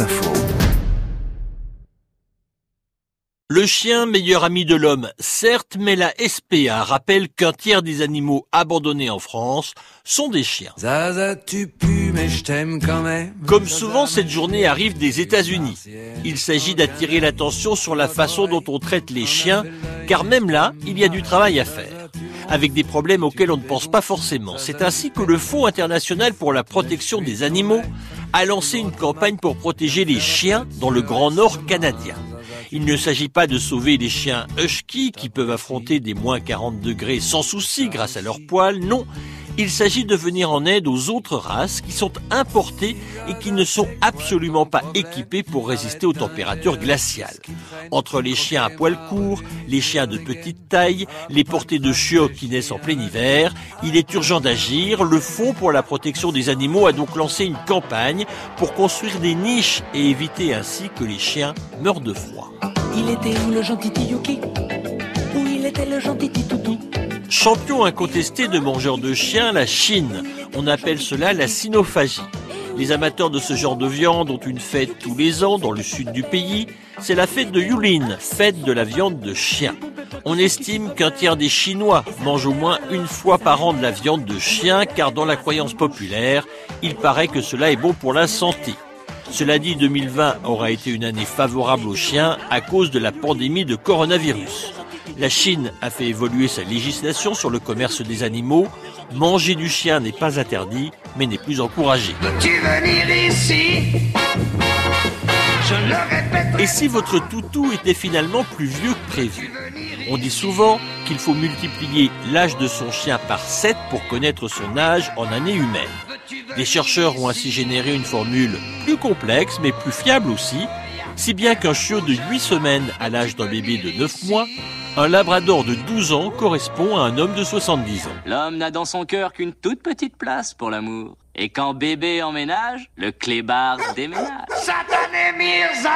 Info. Le chien, meilleur ami de l'homme, certes, mais la SPA rappelle qu'un tiers des animaux abandonnés en France sont des chiens. Zaza, tu pues, mais je t'aime quand même. Comme souvent, cette journée arrive des États-Unis. Il s'agit d'attirer l'attention sur la façon dont on traite les chiens, car même là, il y a du travail à faire, avec des problèmes auxquels on ne pense pas forcément. C'est ainsi que le Fonds international pour la protection des animaux a lancé une campagne pour protéger les chiens dans le Grand Nord canadien. Il ne s'agit pas de sauver les chiens husky qui peuvent affronter des moins 40 degrés sans souci grâce à leurs poils, non. Il s'agit de venir en aide aux autres races qui sont importées et qui ne sont absolument pas équipées pour résister aux températures glaciales. Entre les chiens à poils courts, les chiens de petite taille, les portées de chiots qui naissent en plein hiver, il est urgent d'agir. Le Fonds pour la protection des animaux a donc lancé une campagne pour construire des niches et éviter ainsi que les chiens meurent de froid. Il était où le gentil Tiyuki? Où il était le gentil Titoutou? Champion incontesté de mangeurs de chiens, la Chine. On appelle cela la cynophagie. Les amateurs de ce genre de viande ont une fête tous les ans dans le sud du pays. C'est la fête de Yulin, fête de la viande de chien. On estime qu'un tiers des Chinois mangent au moins une fois par an de la viande de chien car dans la croyance populaire, il paraît que cela est bon pour la santé. Cela dit, 2020 aura été une année favorable aux chiens à cause de la pandémie de coronavirus. La Chine a fait évoluer sa législation sur le commerce des animaux. Manger du chien n'est pas interdit, mais n'est plus encouragé. Tu venir ici? Je le répète. Et si votre toutou était finalement plus vieux que prévu? On dit souvent qu'il faut multiplier l'âge de son chien par 7 pour connaître son âge en année humaine. Les chercheurs ont ainsi généré une formule plus complexe mais plus fiable aussi, si bien qu'un chiot de 8 semaines à l'âge d'un bébé de 9 mois, un labrador de 12 ans correspond à un homme de 70 ans. L'homme n'a dans son cœur qu'une toute petite place pour l'amour. Et quand bébé emménage, le clébard déménage. Satané Mirza